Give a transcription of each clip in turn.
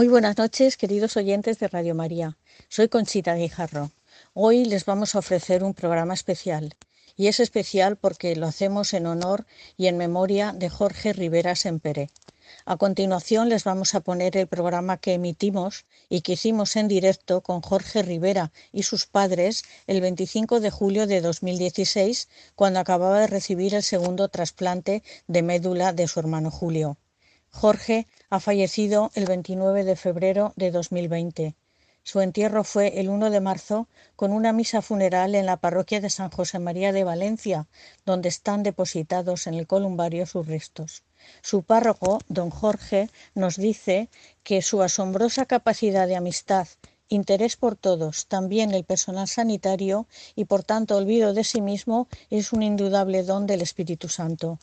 Muy buenas noches, queridos oyentes de Radio María. Soy Conchita Guijarro. Hoy les vamos a ofrecer un programa especial. Y es especial porque lo hacemos en honor y en memoria de Jorge Rivera Sempere. A continuación les vamos a poner el programa que emitimos y que hicimos en directo con Jorge Rivera y sus padres el 25 de julio de 2016, cuando acababa de recibir el segundo trasplante de médula de su hermano Julio. Jorge ha fallecido el 29 de febrero de 2020. Su entierro fue el 1 de marzo con una misa funeral en la parroquia de San José María de Valencia, donde están depositados en el columbario sus restos. Su párroco, don Jorge, nos dice que su asombrosa capacidad de amistad, interés por todos, también el personal sanitario y por tanto olvido de sí mismo, es un indudable don del Espíritu Santo.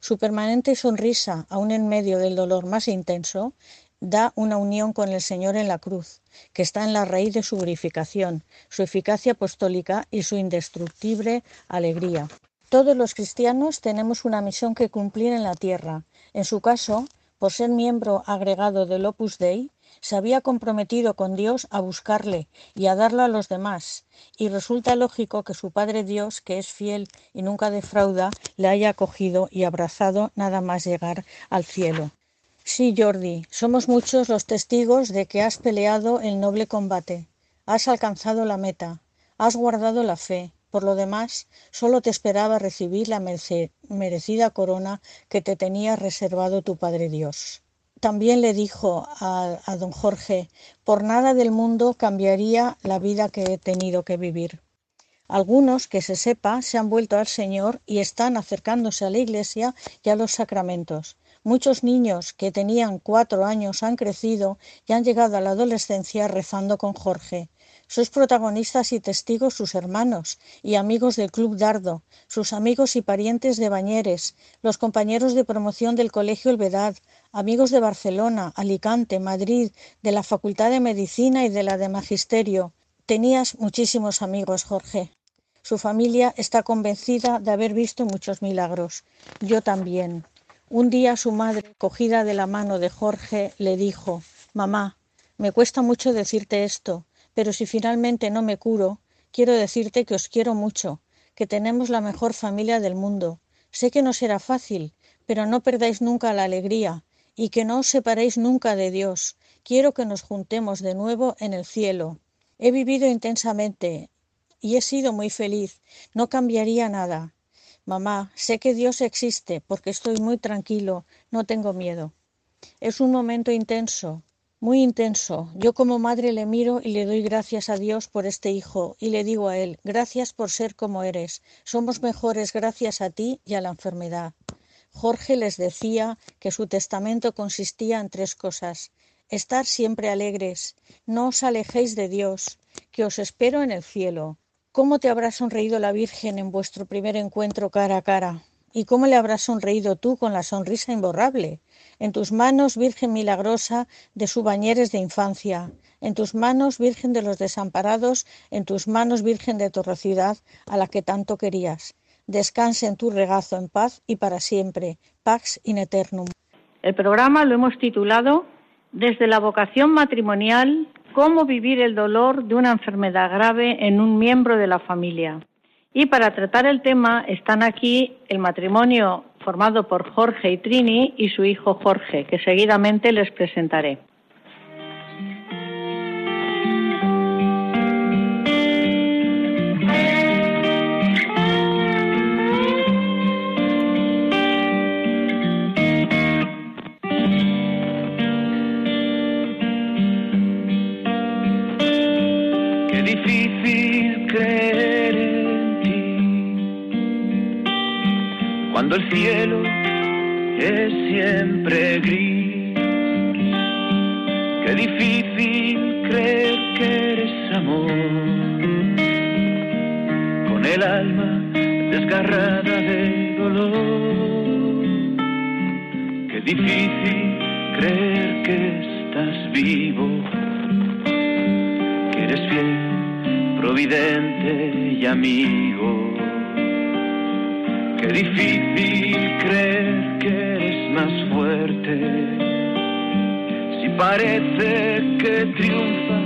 Su permanente sonrisa, aun en medio del dolor más intenso, da una unión con el Señor en la cruz, que está en la raíz de su glorificación, su eficacia apostólica y su indestructible alegría. Todos los cristianos tenemos una misión que cumplir en la tierra. En su caso, por ser miembro agregado del Opus Dei, se había comprometido con Dios a buscarle y a darlo a los demás, y resulta lógico que su Padre Dios, que es fiel y nunca defrauda, le haya acogido y abrazado nada más llegar al cielo. Sí, Jordi, somos muchos los testigos de que has peleado el noble combate, has alcanzado la meta, has guardado la fe. Por lo demás, solo te esperaba recibir la merecida corona que te tenía reservado tu Padre Dios también le dijo a, don Jorge, por nada del mundo cambiaría la vida que he tenido que vivir. Algunos, que se sepa, se han vuelto al Señor y están acercándose a la Iglesia y a los sacramentos. Muchos niños que tenían cuatro años han crecido y han llegado a la adolescencia rezando con Jorge. Sois protagonistas y testigos sus hermanos y amigos del Club Dardo, sus amigos y parientes de Bañeres, los compañeros de promoción del Colegio Elvedad, amigos de Barcelona, Alicante, Madrid, de la Facultad de Medicina y de la de Magisterio. Tenías muchísimos amigos, Jorge. Su familia está convencida de haber visto muchos milagros. Yo también. Un día su madre, cogida de la mano de Jorge, le dijo Mamá, me cuesta mucho decirte esto, pero si finalmente no me curo, quiero decirte que os quiero mucho, que tenemos la mejor familia del mundo. Sé que no será fácil, pero no perdáis nunca la alegría y que no os separéis nunca de Dios. Quiero que nos juntemos de nuevo en el cielo. He vivido intensamente y he sido muy feliz. No cambiaría nada. Mamá, sé que Dios existe porque estoy muy tranquilo, no tengo miedo. Es un momento intenso, muy intenso. Yo como madre le miro y le doy gracias a Dios por este hijo y le digo a él, gracias por ser como eres. Somos mejores gracias a ti y a la enfermedad. Jorge les decía que su testamento consistía en tres cosas. Estar siempre alegres, no os alejéis de Dios, que os espero en el cielo. ¿Cómo te habrá sonreído la Virgen en vuestro primer encuentro cara a cara? ¿Y cómo le habrás sonreído tú con la sonrisa imborrable? En tus manos, Virgen milagrosa de su bañeres de infancia. En tus manos, Virgen de los desamparados. En tus manos, Virgen de tu ciudad, a la que tanto querías. Descanse en tu regazo en paz y para siempre. Pax in eternum. El programa lo hemos titulado Desde la vocación matrimonial, cómo vivir el dolor de una enfermedad grave en un miembro de la familia. Y para tratar el tema están aquí el matrimonio formado por Jorge y Trini y su hijo Jorge, que seguidamente les presentaré. Cielo es siempre gris. Qué difícil creer que eres amor, con el alma desgarrada de dolor. Qué difícil creer que estás vivo, que eres fiel, providente y amigo. Difícil creer que eres más fuerte. Si parece que triunfa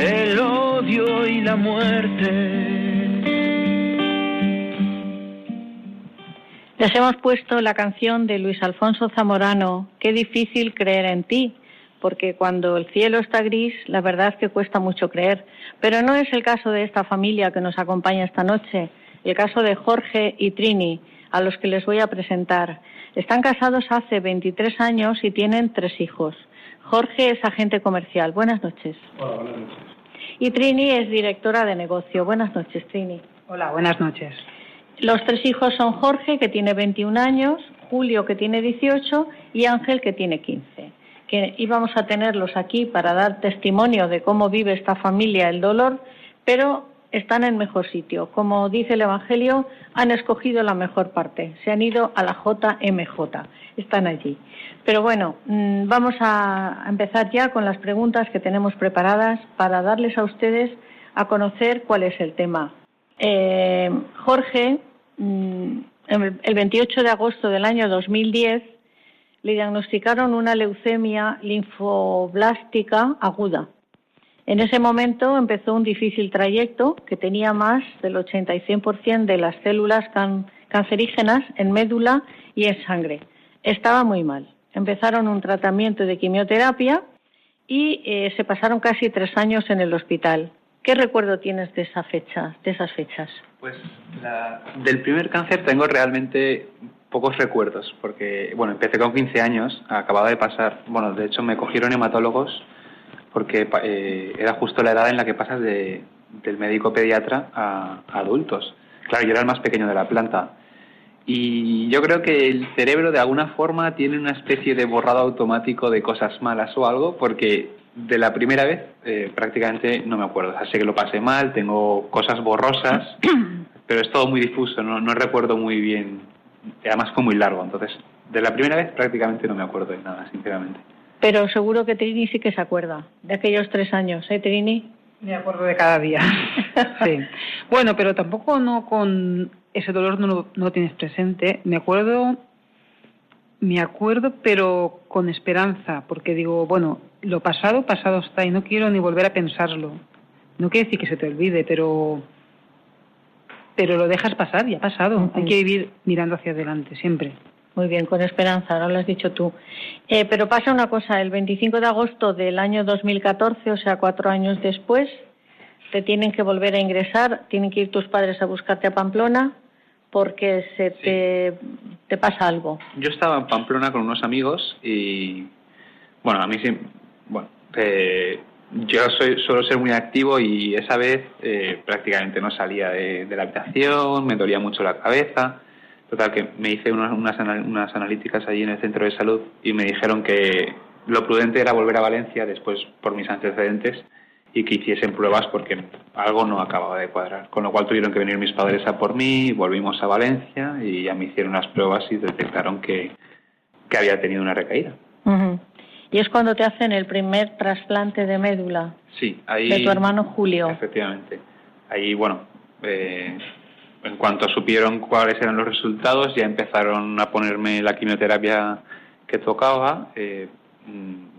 el odio y la muerte. Les hemos puesto la canción de Luis Alfonso Zamorano, Qué difícil creer en ti, porque cuando el cielo está gris, la verdad es que cuesta mucho creer. Pero no es el caso de esta familia que nos acompaña esta noche el caso de Jorge y Trini, a los que les voy a presentar. Están casados hace 23 años y tienen tres hijos. Jorge es agente comercial. Buenas noches. Hola, buenas noches. Y Trini es directora de negocio. Buenas noches, Trini. Hola, buenas noches. Los tres hijos son Jorge, que tiene 21 años, Julio, que tiene 18, y Ángel, que tiene 15. Que íbamos a tenerlos aquí para dar testimonio de cómo vive esta familia el dolor, pero están en mejor sitio. Como dice el Evangelio, han escogido la mejor parte. Se han ido a la JMJ. Están allí. Pero bueno, mm, vamos a empezar ya con las preguntas que tenemos preparadas para darles a ustedes a conocer cuál es el tema. Eh, Jorge, mm, el 28 de agosto del año 2010, le diagnosticaron una leucemia linfoblástica aguda en ese momento empezó un difícil trayecto que tenía más del 80 y 100% de las células cancerígenas en médula y en sangre. Estaba muy mal. Empezaron un tratamiento de quimioterapia y eh, se pasaron casi tres años en el hospital. ¿Qué recuerdo tienes de esa fecha, de esas fechas? Pues del primer cáncer tengo realmente pocos recuerdos, porque bueno, empecé con 15 años, acababa de pasar, bueno, de hecho me cogieron hematólogos porque eh, era justo la edad en la que pasas de, del médico pediatra a, adultos. Claro, yo era el más pequeño de la planta. Y yo creo que el cerebro de alguna forma tiene una especie de borrado automático de cosas malas o algo, porque de la primera vez eh, prácticamente no me acuerdo. O sé que lo pasé mal, tengo cosas borrosas, pero es todo muy difuso, no, no recuerdo muy bien. Además fue muy largo, entonces de la primera vez prácticamente no me acuerdo de nada, sinceramente. Pero seguro que Trini sí que se acuerda de aquellos tres años, ¿eh, Trini? Me acuerdo de cada día. sí. Bueno, pero tampoco no con ese dolor no lo no tienes presente. Me acuerdo, me acuerdo, pero con esperanza, porque digo, bueno, lo pasado, pasado está y no quiero ni volver a pensarlo. No quiere decir que se te olvide, pero pero lo dejas pasar, ya ha pasado. Hay que vivir mirando hacia adelante, siempre. Muy bien, con esperanza, ahora lo has dicho tú. Eh, pero pasa una cosa, el 25 de agosto del año 2014, o sea, cuatro años después, te tienen que volver a ingresar, tienen que ir tus padres a buscarte a Pamplona porque se te, pasa algo. Yo estaba en Pamplona con unos amigos y, bueno, a mí sí, bueno, eh, yo soy, suelo ser muy activo y esa vez eh, prácticamente no salía de la habitación, me dolía mucho la cabeza Total, que me hice unas, unas, analíticas allí en el centro de salud y me dijeron que lo prudente era volver a Valencia después por mis antecedentes y que hiciesen pruebas porque algo no acababa de cuadrar. Con lo cual tuvieron que venir mis padres a por mí, volvimos a Valencia y ya me hicieron unas pruebas y detectaron que, que había tenido una recaída. Y es cuando te hacen el primer trasplante de médula. Sí, ahí. De tu hermano Julio. Efectivamente. Ahí, bueno, eh, en cuanto supieron cuáles eran los resultados, ya empezaron a ponerme la quimioterapia que tocaba eh,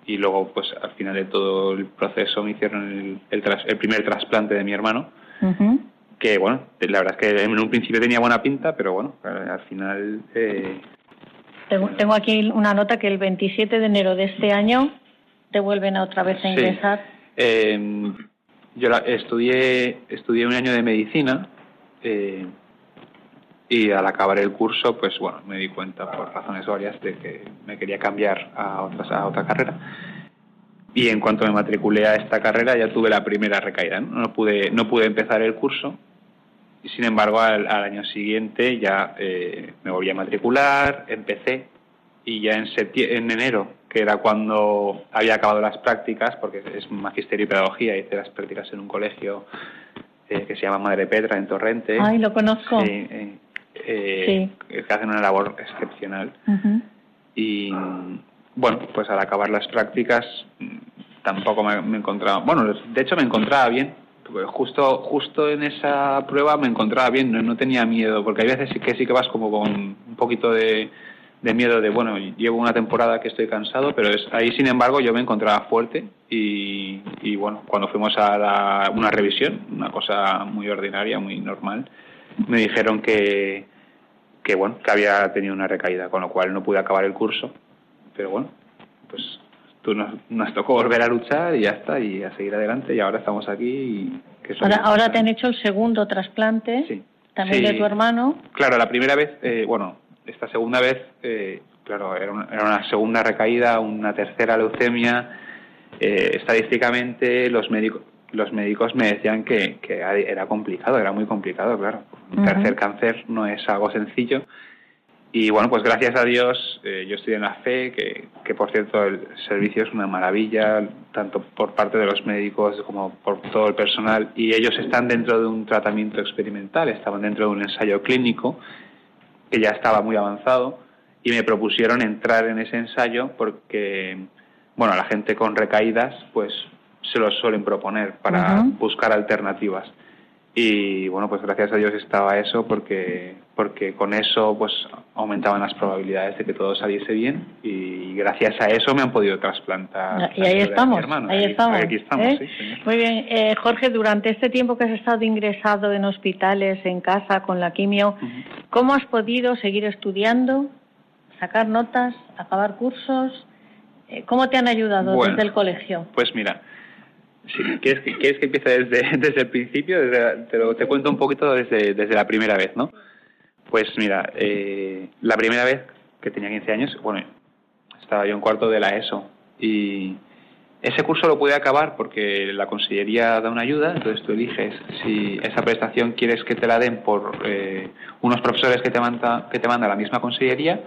y luego, pues al final de todo el proceso me hicieron el, el, primer trasplante de mi hermano, que bueno, la verdad es que en un principio tenía buena pinta, pero bueno, al final eh, Tengo, aquí una nota que el 27 de enero de este año te vuelven a otra vez a ingresar. Em, yo estudié, estudié un año de medicina eh, y al acabar el curso, pues bueno, me di cuenta por razones varias de que me quería cambiar a, otras, a otra carrera. Y en cuanto me matriculé a esta carrera ya tuve la primera recaída. No, pude, no pude empezar el curso y sin embargo al, año siguiente ya eh, me volví a matricular, empecé y ya en, en enero, que era cuando había acabado las prácticas, porque es magisterio y pedagogía, hice las prácticas en un colegio eh, que se llama Madre Petra en Torrente. Ay, lo conozco. Sí, eh, que hacen una labor excepcional. Y bueno, pues al acabar las prácticas tampoco me, encontraba, bueno, de hecho me encontraba bien, porque justo justo en esa prueba me encontraba bien, no, tenía miedo, porque hay veces que sí que vas como con un poquito de, miedo de, bueno, llevo una temporada que estoy cansado, pero es, ahí sin embargo yo me encontraba fuerte y, y bueno, cuando fuimos a una revisión, una cosa muy ordinaria, muy normal, me dijeron que, que bueno, que había tenido una recaída, con lo cual no pude acabar el curso pero bueno, pues tú nos, nos tocó volver a luchar y ya está, y a seguir adelante, y ahora estamos aquí. Y que ahora, ahora te han hecho el segundo trasplante, también de tu hermano. Claro, la primera vez, eh, bueno, esta segunda vez, eh, claro, era una, era una, segunda recaída, una tercera leucemia. Eh, estadísticamente, los médicos los médicos me decían que, que era complicado, era muy complicado, claro. Un tercer cáncer no es algo sencillo y bueno, pues gracias a Dios eh, yo estoy en la fe, que, que, por cierto el servicio es una maravilla, tanto por parte de los médicos como por todo el personal, y ellos están dentro de un tratamiento experimental, estaban dentro de un ensayo clínico que ya estaba muy avanzado, y me propusieron entrar en ese ensayo porque, bueno, la gente con recaídas pues se lo suelen proponer para buscar alternativas. Y bueno, pues gracias a Dios estaba eso porque, porque con eso pues aumentaban las probabilidades de que todo saliese bien y gracias a eso me han podido trasplantar. Y ahí estamos, ahí, estamos. ¿eh? Muy bien, eh, Jorge, durante este tiempo que has estado ingresado en hospitales, en casa, con la quimio, ¿cómo has podido seguir estudiando, sacar notas, acabar cursos? Eh, ¿Cómo te han ayudado desde el colegio? Pues mira, ¿quieres, que, ¿Quieres que empiece desde, desde el principio? te, lo, te cuento un poquito desde, desde la primera vez, ¿no? Pues mira, eh, la primera vez que tenía 15 años, bueno, estaba yo en cuarto de la ESO y ese curso lo pude acabar porque la consellería da una ayuda, entonces tú eliges si esa prestación quieres que te la den por eh, unos profesores que te, manda, que te manda la misma consellería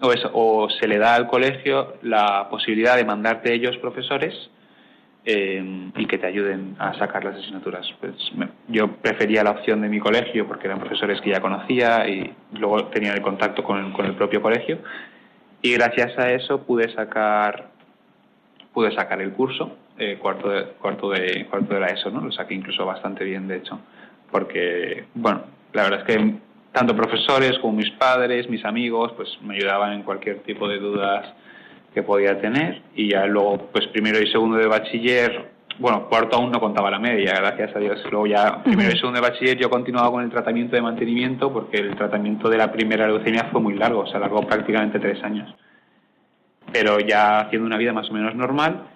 o, eso, o se le da al colegio la posibilidad de mandarte ellos profesores eh, y que te ayuden a sacar las asignaturas. Pues yo prefería la opción de mi colegio porque eran profesores que ya conocía y luego tenía el contacto con, con el propio colegio y gracias a eso pude sacar pude sacar el curso eh, cuarto de cuarto de cuarto de la ESO, ¿no? Lo saqué incluso bastante bien de hecho porque bueno la verdad es que tanto profesores como mis padres, mis amigos, pues me ayudaban en cualquier tipo de dudas que podía tener y ya luego pues primero y segundo de bachiller bueno cuarto aún no contaba la media gracias a Dios. Luego ya primero y segundo de bachiller yo continuaba con el tratamiento de mantenimiento porque el tratamiento de la primera leucemia fue muy largo se alargó prácticamente tres años. Pero ya haciendo una vida más o menos normal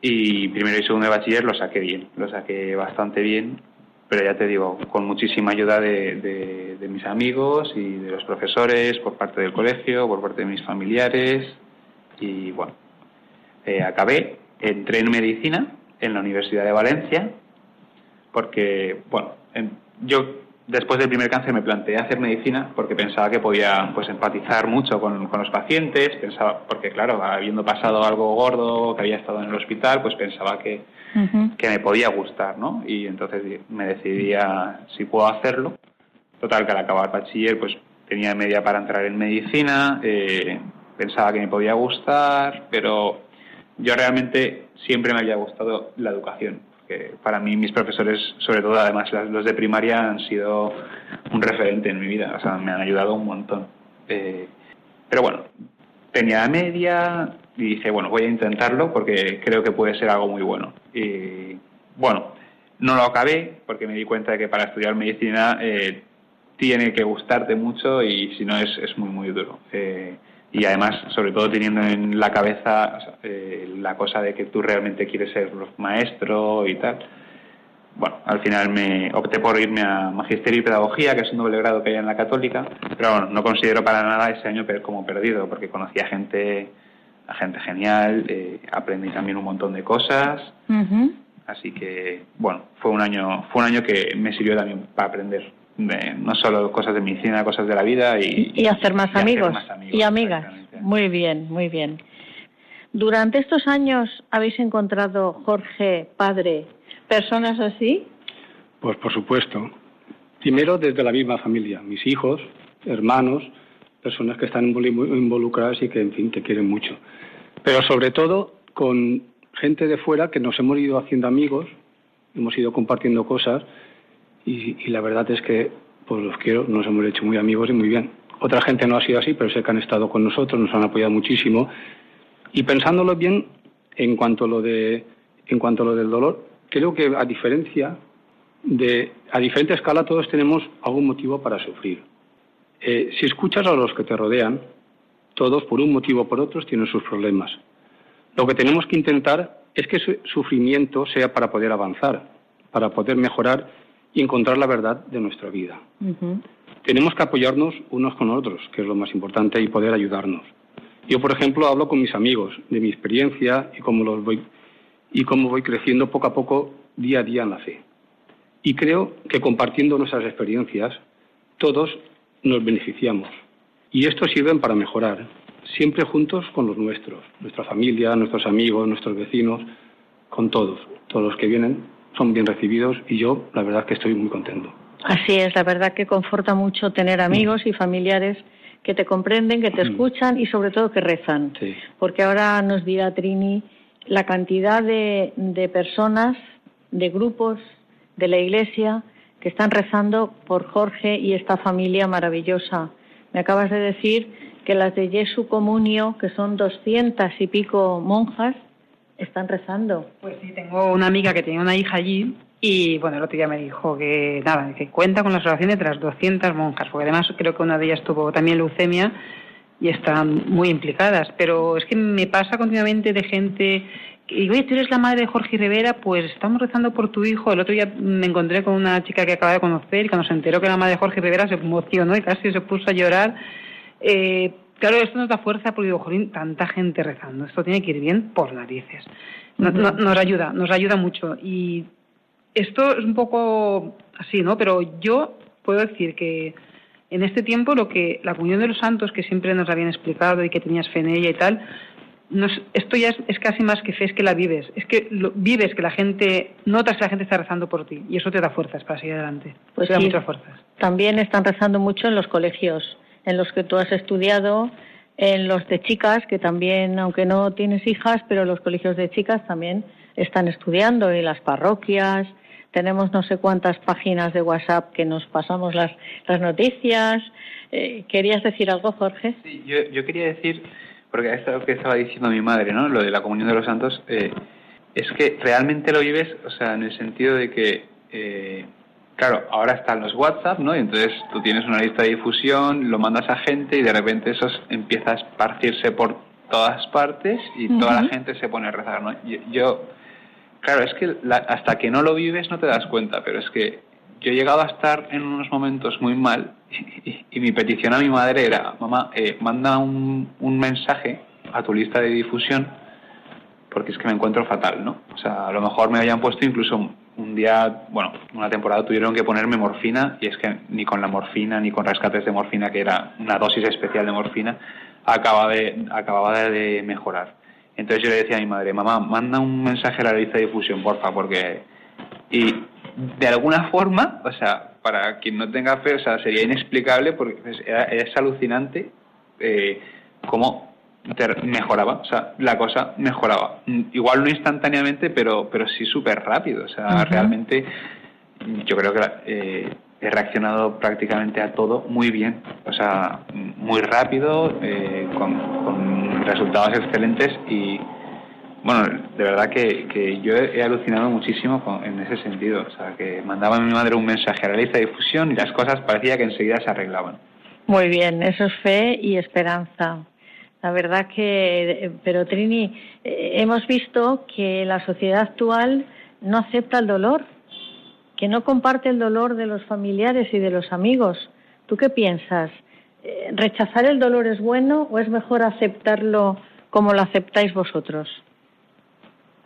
y primero y segundo de bachiller lo saqué bien lo saqué bastante bien pero ya te digo, con muchísima ayuda de, de mis amigos y de los profesores, por parte del colegio, por parte de mis familiares, y bueno, eh, acabé, entré en medicina en la Universidad de Valencia, porque, bueno, yo después del primer cáncer me planteé hacer medicina porque pensaba que podía pues empatizar mucho con, los pacientes, pensaba, porque claro, habiendo pasado algo gordo, que había estado en el hospital, pues pensaba que, que me podía gustar, ¿no? Y entonces me decidí a si puedo hacerlo. Total, que al acabar bachiller, pues tenía media para entrar en medicina, eh, pensaba que me podía gustar, pero yo realmente siempre me había gustado la educación, porque para mí mis profesores, sobre todo además los de primaria, han sido un referente en mi vida, o sea, me han ayudado un montón. Eh, pero bueno, tenía media y dije, bueno, voy a intentarlo porque creo que puede ser algo muy bueno. Y bueno, no lo acabé porque me di cuenta de que para estudiar medicina eh, tiene que gustarte mucho y si no es, es muy, muy duro. Eh, y además, sobre todo teniendo en la cabeza eh, la cosa de que tú realmente quieres ser maestro y tal. Bueno, al final me opté por irme a Magisterio y Pedagogía, que es un doble grado que hay en la Católica, pero bueno, no considero para nada ese año como perdido, porque conocí a gente, a gente genial, eh, aprendí también un montón de cosas, así que bueno, fue un año, fue un año que me sirvió también para aprender no solo cosas de medicina, cosas de la vida y, hacer, más, amigos, y amigas. Muy bien, muy bien. Durante estos años habéis encontrado, Jorge, padre, personas así? Pues por supuesto. Primero desde la misma familia, mis hijos, hermanos, personas que están involucradas y que, en fin, te quieren mucho. Pero sobre todo con gente de fuera que nos hemos ido haciendo amigos, hemos ido compartiendo cosas y, la verdad es que pues los quiero, nos hemos hecho muy amigos y muy bien. Otra gente no ha sido así, pero sé que han estado con nosotros, nos han apoyado muchísimo. Y pensándolo bien, en cuanto a lo de, en cuanto a lo del dolor, creo que a diferencia de, a diferente escala todos tenemos algún motivo para sufrir. Eh, si escuchas a los que te rodean, todos por un motivo o por otro tienen sus problemas. Lo que tenemos que intentar es que ese sufrimiento sea para poder avanzar, para poder mejorar y encontrar la verdad de nuestra vida. Tenemos que apoyarnos unos con otros, que es lo más importante, y poder ayudarnos. Yo, por ejemplo, hablo con mis amigos de mi experiencia y cómo, los voy, y cómo voy creciendo poco a poco, día a día en la fe. Y creo que compartiendo nuestras experiencias, todos nos beneficiamos. Y esto sirve para mejorar, siempre juntos con los nuestros, nuestra familia, nuestros amigos, nuestros vecinos, con todos, todos los que vienen son bien recibidos y yo la verdad que estoy muy contento. Así es, la verdad que conforta mucho tener amigos y familiares que te comprenden, que te escuchan y sobre todo que rezan. Porque ahora nos dirá Trini la cantidad de, de personas, de grupos de la Iglesia que están rezando por Jorge y esta familia maravillosa. Me acabas de decir que las de Jesu Comunio, que son doscientas y pico monjas, están rezando. Pues sí, tengo una amiga que tenía una hija allí y bueno, el otro día me dijo que nada, que cuenta con las oraciones de las 200 monjas, porque además creo que una de ellas tuvo también leucemia y están muy implicadas. Pero es que me pasa continuamente de gente que digo, oye, tú eres la madre de Jorge Rivera, pues estamos rezando por tu hijo. El otro día me encontré con una chica que acaba de conocer y cuando se enteró que la madre de Jorge Rivera se emocionó y casi se puso a llorar. Eh, Claro, esto nos da fuerza porque digo, jolín, tanta gente rezando, esto tiene que ir bien por narices. nos ayuda, nos ayuda mucho. Y esto es un poco así, ¿no? Pero yo puedo decir que en este tiempo lo que la comunión de los santos, que siempre nos habían explicado y que tenías fe en ella y tal, esto ya es, casi más que fe, es que la vives. Es que vives que la gente, notas que la gente está rezando por ti y eso te da fuerzas para seguir adelante. Pues te da muchas fuerzas. También están rezando mucho en los colegios en los que tú has estudiado, en los de chicas, que también, aunque no tienes hijas, pero los colegios de chicas también están estudiando, y las parroquias. Tenemos no sé cuántas páginas de WhatsApp que nos pasamos las, las noticias. Eh, ¿Querías decir algo, Jorge? Sí, yo, yo quería decir, porque es lo que estaba diciendo mi madre, ¿no? Lo de la comunión de los santos, eh, es que realmente lo vives, o sea, en el sentido de que eh, Claro, ahora están los WhatsApp, ¿no? Y entonces tú tienes una lista de difusión, lo mandas a gente y de repente eso empieza a esparcirse por todas partes y toda la gente se pone a rezar, ¿no? Yo, claro, es que hasta que no lo vives no te das cuenta, pero es que yo he llegado a estar en unos momentos muy mal y, mi petición a mi madre era, mamá, eh, manda un, un mensaje a tu lista de difusión porque es que me encuentro fatal, ¿no? O sea, a lo mejor me habían puesto incluso un día, bueno, una temporada tuvieron que ponerme morfina y es que ni con la morfina ni con rescates de morfina, que era una dosis especial de morfina, acababa de, acababa de mejorar. Entonces yo le decía a mi madre, mamá, manda un mensaje a la lista de difusión, porfa, porque... Y de alguna forma, o sea, para quien no tenga fe, o sea, sería inexplicable porque es, alucinante eh, cómo mejoraba, o sea, la cosa mejoraba. Igual no instantáneamente, pero, pero sí súper rápido. O sea, realmente yo creo que eh, he reaccionado prácticamente a todo muy bien. O sea, muy rápido, eh, con, resultados excelentes y, bueno, de verdad que, que yo he, alucinado muchísimo en ese sentido. O sea, que mandaba a mi madre un mensaje a la lista de difusión y las cosas parecía que enseguida se arreglaban. Muy bien, eso es fe y esperanza. La verdad que, pero Trini, eh, hemos visto que la sociedad actual no acepta el dolor, que no comparte el dolor de los familiares y de los amigos. ¿Tú qué piensas? Eh, ¿Rechazar el dolor es bueno o es mejor aceptarlo como lo aceptáis vosotros?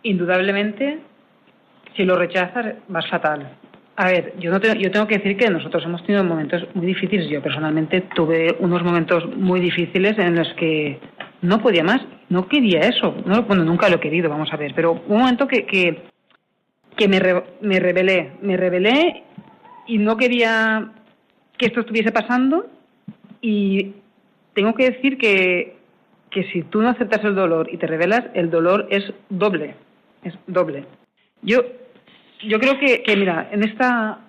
Indudablemente, si lo rechazas, vas fatal. A ver, yo, no tengo, yo tengo que decir que nosotros hemos tenido momentos muy difíciles. Yo personalmente tuve unos momentos muy difíciles en los que no podía más, no quería eso. No, bueno, nunca lo he querido, vamos a ver, pero un momento que, que, que me, me rebelé, me rebelé y no quería que esto estuviese pasando y tengo que decir que, que si tú no aceptas el dolor y te rebelas, el dolor es doble, es doble. Yo yo creo que, que, mira, en esta,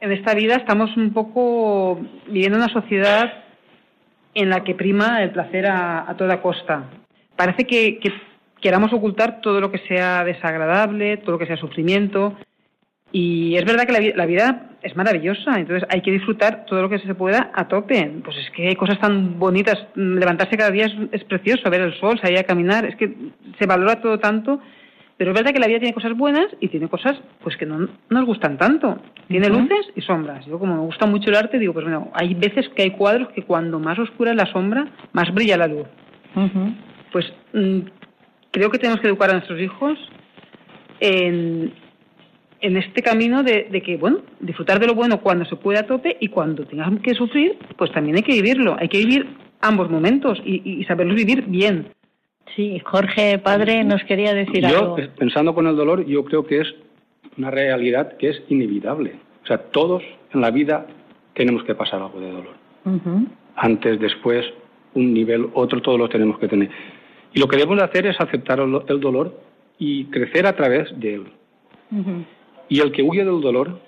en esta vida estamos un poco viviendo una sociedad en la que prima el placer a, toda costa. Parece que, queramos ocultar todo lo que sea desagradable, todo lo que sea sufrimiento. Y es verdad que la, vida es maravillosa, entonces hay que disfrutar todo lo que se pueda a tope. Pues es que hay cosas tan bonitas, levantarse cada día es, es precioso, ver el sol, salir a caminar, es que se valora todo tanto pero es verdad que la vida tiene cosas buenas y tiene cosas pues que no nos gustan tanto. Tiene luces y sombras. Yo como me gusta mucho el arte, digo, pues bueno, hay veces que hay cuadros que cuando más oscura es la sombra, más brilla la luz. Pues mm, creo que tenemos que educar a nuestros hijos en, en este camino de, que, bueno, disfrutar de lo bueno cuando se puede a tope y cuando tengas que sufrir, pues también hay que vivirlo. Hay que vivir ambos momentos y, y saberlos vivir bien. Sí, Jorge, padre, nos quería decir algo. Yo, pensando con el dolor, yo creo que es una realidad que es inevitable. O sea, todos en la vida tenemos que pasar algo de dolor. Antes, después, un nivel, otro, todos lo tenemos que tener. Y lo que debemos hacer es aceptar el, dolor y crecer a través de él. Y el que huye del dolor,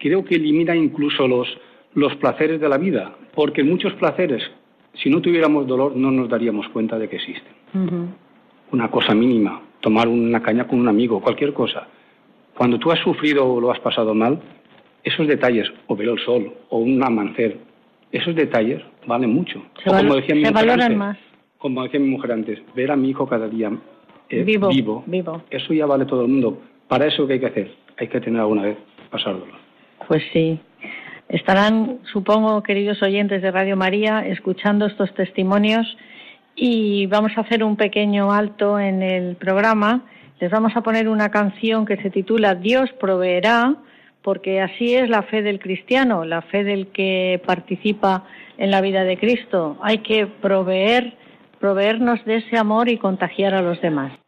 creo que elimina incluso los, los placeres de la vida, porque muchos placeres si no tuviéramos dolor no nos daríamos cuenta de que existen. Una cosa mínima, tomar una caña con un amigo, cualquier cosa. Cuando tú has sufrido o lo has pasado mal, esos detalles, o ver el sol, o un amanecer, esos detalles valen mucho. Se, como decía mi valoran más. Como decía mi mujer antes, ver a mi hijo cada día eh, vivo, vivo, eso ya vale todo el mundo. Para eso, ¿qué hay que hacer? Hay que tener alguna vez pasar dolor. Pues sí. Estarán, supongo, queridos oyentes de Radio María, escuchando estos testimonios y vamos a hacer un pequeño alto en el programa. Les vamos a poner una canción que se titula Dios proveerá, porque así es la fe del cristiano, la fe del que participa en la vida de Cristo. Hay que proveer, proveernos de ese amor y contagiar a los demás.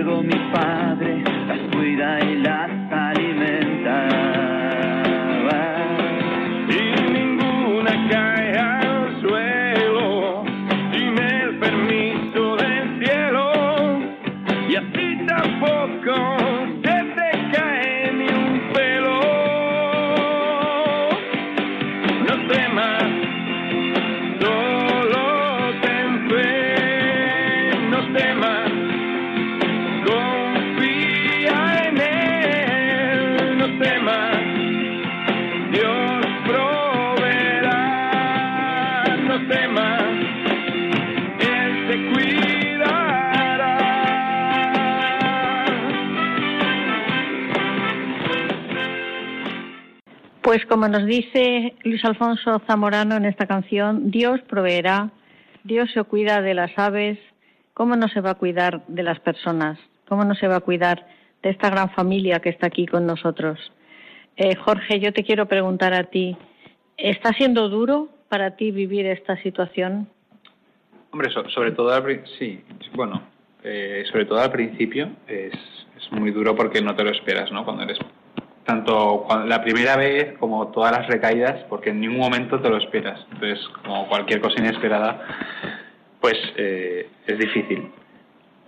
cargo mi paz. Pues como nos dice Luis Alfonso Zamorano en esta canción, Dios proveerá, Dios se cuida de las aves, ¿cómo no se va a cuidar de las personas? ¿Cómo no se va a cuidar de esta gran familia que está aquí con nosotros? Eh, Jorge, yo te quiero preguntar a ti, ¿está siendo duro para ti vivir esta situación? Hombre, sobre todo, al, sí, bueno, eh, sobre todo al principio es, es muy duro porque no te lo esperas, ¿no? Cuando eres tanto la primera vez como todas las recaídas, porque en ningún momento te lo esperas. Entonces, como cualquier cosa inesperada, pues eh, es difícil.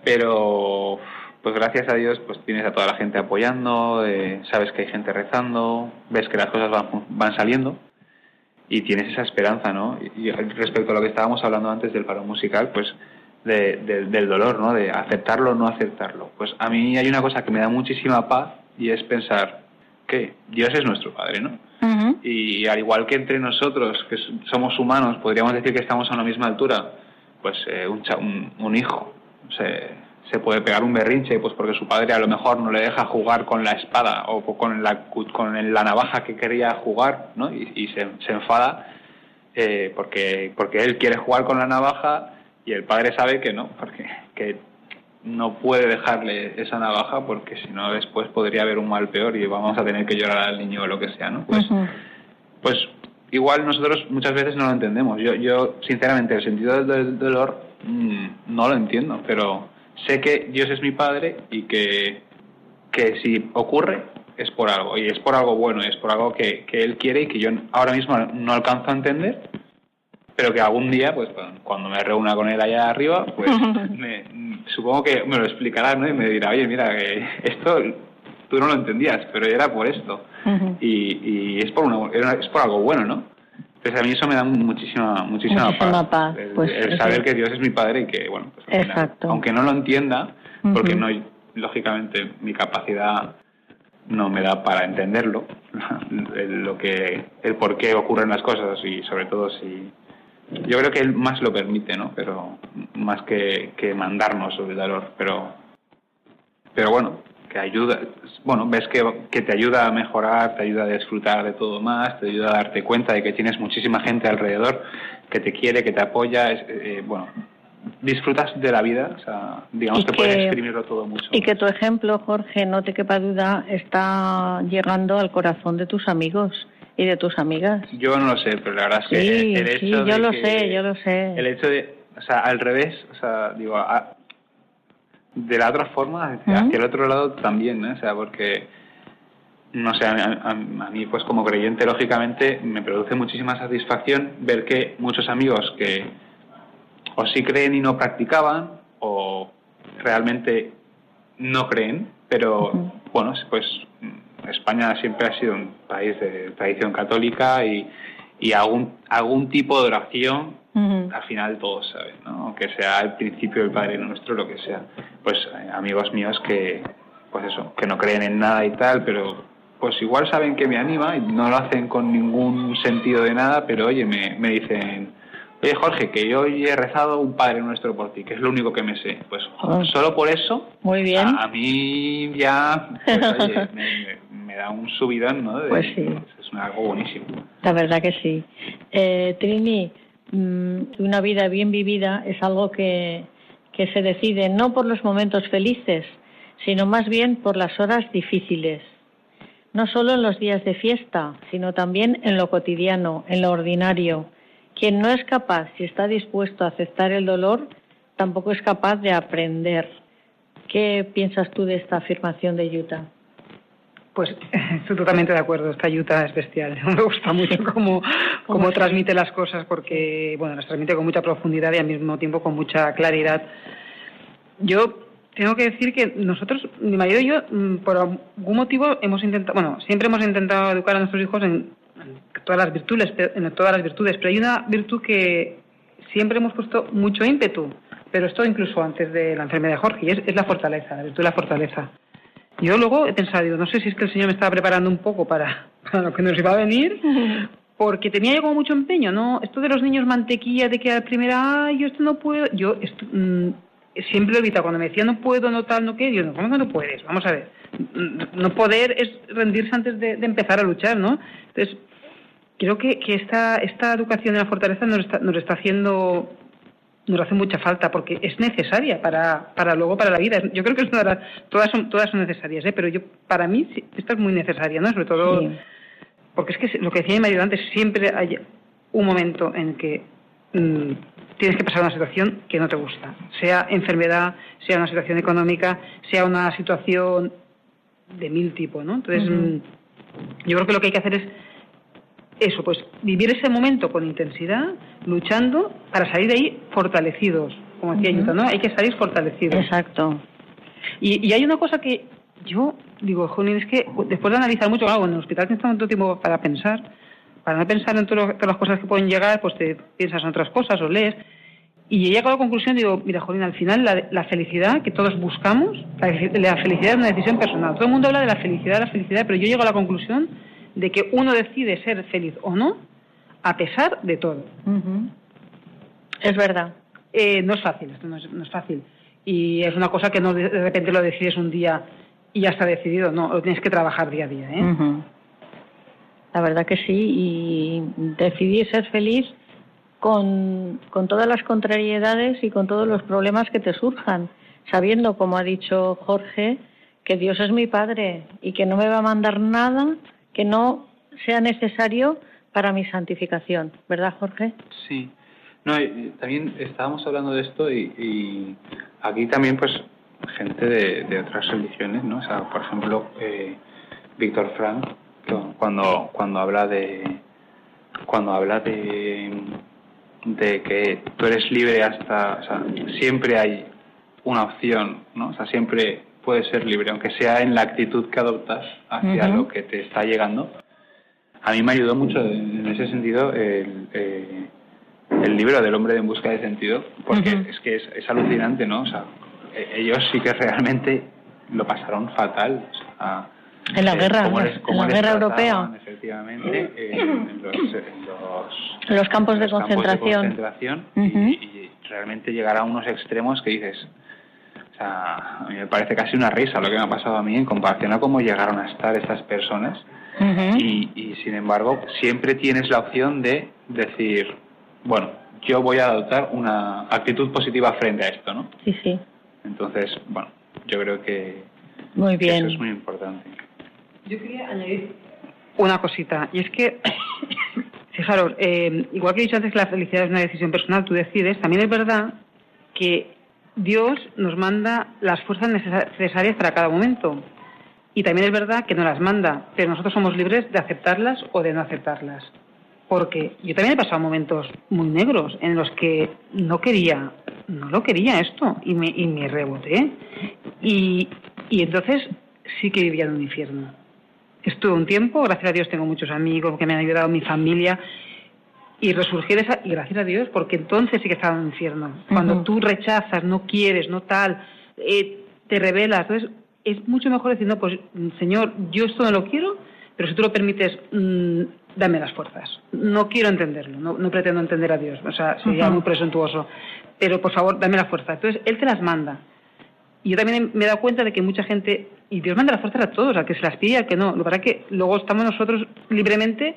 Pero, pues gracias a Dios, pues tienes a toda la gente apoyando, eh, sabes que hay gente rezando, ves que las cosas van, van saliendo y tienes esa esperanza, ¿no? Y, respecto a lo que estábamos hablando antes del paro musical, pues del dolor, ¿no? De aceptarlo o no aceptarlo. Pues a mí hay una cosa que me da muchísima paz y es pensar que Dios es nuestro Padre, ¿no? Y al igual que entre nosotros, que somos humanos, podríamos decir que estamos a la misma altura, pues eh, un, un, hijo se, se, puede pegar un berrinche pues porque su padre a lo mejor no le deja jugar con la espada o con la, con la navaja que quería jugar, ¿no? Y, se, se, enfada eh, porque, porque él quiere jugar con la navaja y el padre sabe que no, porque que no puede dejarle esa navaja porque si no después podría haber un mal peor y vamos a tener que llorar al niño o lo que sea, ¿no? Pues, pues igual nosotros muchas veces no lo entendemos. Yo, yo sinceramente, el sentido del dolor mm, no lo entiendo, pero sé que Dios es mi padre y que, que si ocurre es por algo, y es por algo bueno, es por algo que, que Él quiere y que yo ahora mismo no alcanzo a entender, pero que algún día, pues cuando me reúna con él allá arriba, pues me, supongo que me lo explicará, ¿no? Y me dirá, oye, mira, que esto tú no lo entendías, pero era por esto. y, y, es por una, es por algo bueno, ¿no? Entonces a mí eso me da muchísima, muchísima, paz. El, pues, saber que Dios es mi padre y que, bueno, pues, aunque no lo entienda, porque no, lógicamente mi capacidad no me da para entenderlo, el, lo que, el por qué ocurren las cosas y sobre todo si yo creo que él más lo permite, ¿no? Pero más que, que mandarnos el dolor, pero pero bueno, que ayuda, bueno, ves que, que, te ayuda a mejorar, te ayuda a disfrutar de todo más, te ayuda a darte cuenta de que tienes muchísima gente alrededor que te quiere, que te apoya, eh, bueno, disfrutas de la vida, o sea, digamos que, puedes exprimirlo todo mucho. Y que tu ejemplo, Jorge, no te quepa duda, está llegando al corazón de tus amigos y de tus amigas. Yo no lo sé, pero la verdad es que el hecho sí, yo lo sé, yo lo sé. El hecho de, o sea, al revés, o sea, digo, de la otra forma, hacia, el otro lado también, ¿no? O sea, porque, no sé, a, mí, pues como creyente, lógicamente, me produce muchísima satisfacción ver que muchos amigos que o sí creen y no practicaban, o realmente no creen, pero, bueno, pues España siempre ha sido un país de tradición católica y, y algún, algún tipo de oración al final todos saben, ¿no? aunque sea el principio del Padre Nuestro, lo que sea. Pues eh, amigos míos que, pues eso, que no creen en nada y tal, pero pues igual saben que me anima y no lo hacen con ningún sentido de nada, pero oye, me, me dicen, oye Jorge, que yo hoy he rezado un Padre Nuestro por ti, que es lo único que me sé. Pues ah. solo por eso, Muy bien. A, mí ya pues, oye, me, da un subidón, ¿no? pues sí. Es algo buenísimo. La verdad que sí. Eh, Trini, mm, una vida bien vivida es algo que, que se decide no por los momentos felices, sino más bien por las horas difíciles. No solo en los días de fiesta, sino también en lo cotidiano, en lo ordinario quien no es capaz, si está dispuesto a aceptar el dolor, tampoco es capaz de aprender. ¿Qué piensas tú de esta afirmación de Yuta? Pues estoy totalmente de acuerdo. Esta Yuta es bestial. Me gusta mucho cómo, cómo transmite las cosas porque, bueno, las transmite con mucha profundidad y al mismo tiempo con mucha claridad. Yo tengo que decir que nosotros, mi marido y yo, mm, por algún motivo hemos intentado, bueno, siempre hemos intentado educar a nuestros hijos en todas las virtudes, en todas las virtudes, pero hay una virtud que siempre hemos puesto mucho ímpetu, pero esto incluso antes de la enfermedad de Jorge, y es, la fortaleza, la virtud de la fortaleza. Yo luego he pensado, digo, no sé si es que el Señor me estaba preparando un poco para, lo que nos iba a venir, porque tenía yo como mucho empeño, ¿no? Esto de los niños mantequilla, de que a la primera, ay, yo esto no puedo, yo mm, siempre lo evitado. Cuando me decía no puedo, no tal, no qué, yo no, ¿cómo que no puedes? Vamos a ver. No poder es rendirse antes de, de empezar a luchar, ¿no? Entonces, creo que, que esta, esta educación de la fortaleza nos está, nos está haciendo nos hace mucha falta porque es necesaria para, para luego para la vida. Yo creo que es todas son todas son necesarias, ¿eh? pero yo para mí esta es muy necesaria, ¿no? Sobre todo porque es que lo que decía mi marido antes, siempre hay un momento en que mm, tienes que pasar una situación que no te gusta, sea enfermedad, sea una situación económica, sea una situación de mil tipos, ¿no? Entonces, mm, yo creo que lo que hay que hacer es eso, pues vivir ese momento con intensidad, luchando para salir de ahí fortalecidos, como decía uh ¿no? Hay que salir fortalecidos. Exacto. Y, y hay una cosa que yo digo, Jolín, es que después de analizar mucho, claro, en el hospital tienes tanto tiempo para pensar, para no pensar en todas las cosas que pueden llegar, pues te piensas en otras cosas o lees. Y he llegado a la conclusión, digo, mira, Jolín, al final la, felicidad que todos buscamos, la, felicidad es una decisión personal. Todo el mundo habla de la felicidad, la felicidad, pero yo llego a la conclusión de que uno decide ser feliz o no a pesar de todo. Es verdad. Eh, no es fácil, esto no es, fácil. Y es una cosa que no de repente lo decides un día y ya está decidido, no, lo tienes que trabajar día a día. ¿eh? La verdad que sí, y decidir ser feliz con, con todas las contrariedades y con todos los problemas que te surjan, sabiendo, como ha dicho Jorge, que Dios es mi Padre y que no me va a mandar nada que no sea necesario para mi santificación, ¿verdad, Jorge? Sí. No, también estábamos hablando de esto y, y aquí también, pues, gente de, otras religiones, ¿no? O sea, por ejemplo, eh, Víctor Frank, cuando, cuando habla de cuando habla de, de que tú eres libre hasta, o sea, siempre hay una opción, ¿no? O sea, siempre puedes ser libre, aunque sea en la actitud que adoptas hacia lo que te está llegando. A mí me ayudó mucho en ese sentido el, eh, el libro del hombre en busca de sentido, porque es que es, es, alucinante, ¿no? O sea, eh, ellos sí que realmente lo pasaron fatal. en la eh, guerra, en la guerra europea. Efectivamente, en, los, campos, de, concentración. y, realmente llegar a unos extremos que dices, o sea, a mí me parece casi una risa lo que me ha pasado a mí en comparación a cómo llegaron a estar esas personas. y, y sin embargo, siempre tienes la opción de decir, bueno, yo voy a adoptar una actitud positiva frente a esto, ¿no? Sí, sí. Entonces, bueno, yo creo que, muy bien. eso es muy importante. Yo quería añadir una cosita, y es que, fijaros, eh, igual que he dicho antes que la felicidad es una decisión personal, tú decides, también es verdad que Dios nos manda las fuerzas necesarias para cada momento. Y también es verdad que no las manda, pero nosotros somos libres de aceptarlas o de no aceptarlas. Porque yo también he pasado momentos muy negros en los que no quería no lo quería esto y me, y me reboté. Y, y entonces sí que vivía en un infierno. Estuve un tiempo, gracias a Dios tengo muchos amigos que me han ayudado, mi familia, y resurgir esa, y gracias a Dios, porque entonces sí que estaba en un infierno. Cuando tú rechazas, no quieres, no tal, eh, te rebelas, entonces es mucho mejor decir, no, pues Señor, yo esto no lo quiero, pero si tú lo permites, mm, dame las fuerzas. No quiero entenderlo, no, pretendo entender a Dios, o sea, sería muy presuntuoso, pero por favor, dame la fuerza. Entonces, Él te las manda. Y yo también me he dado cuenta de que mucha gente, y Dios manda las fuerzas a todos, a que se las pide a que no. Lo que que luego estamos nosotros libremente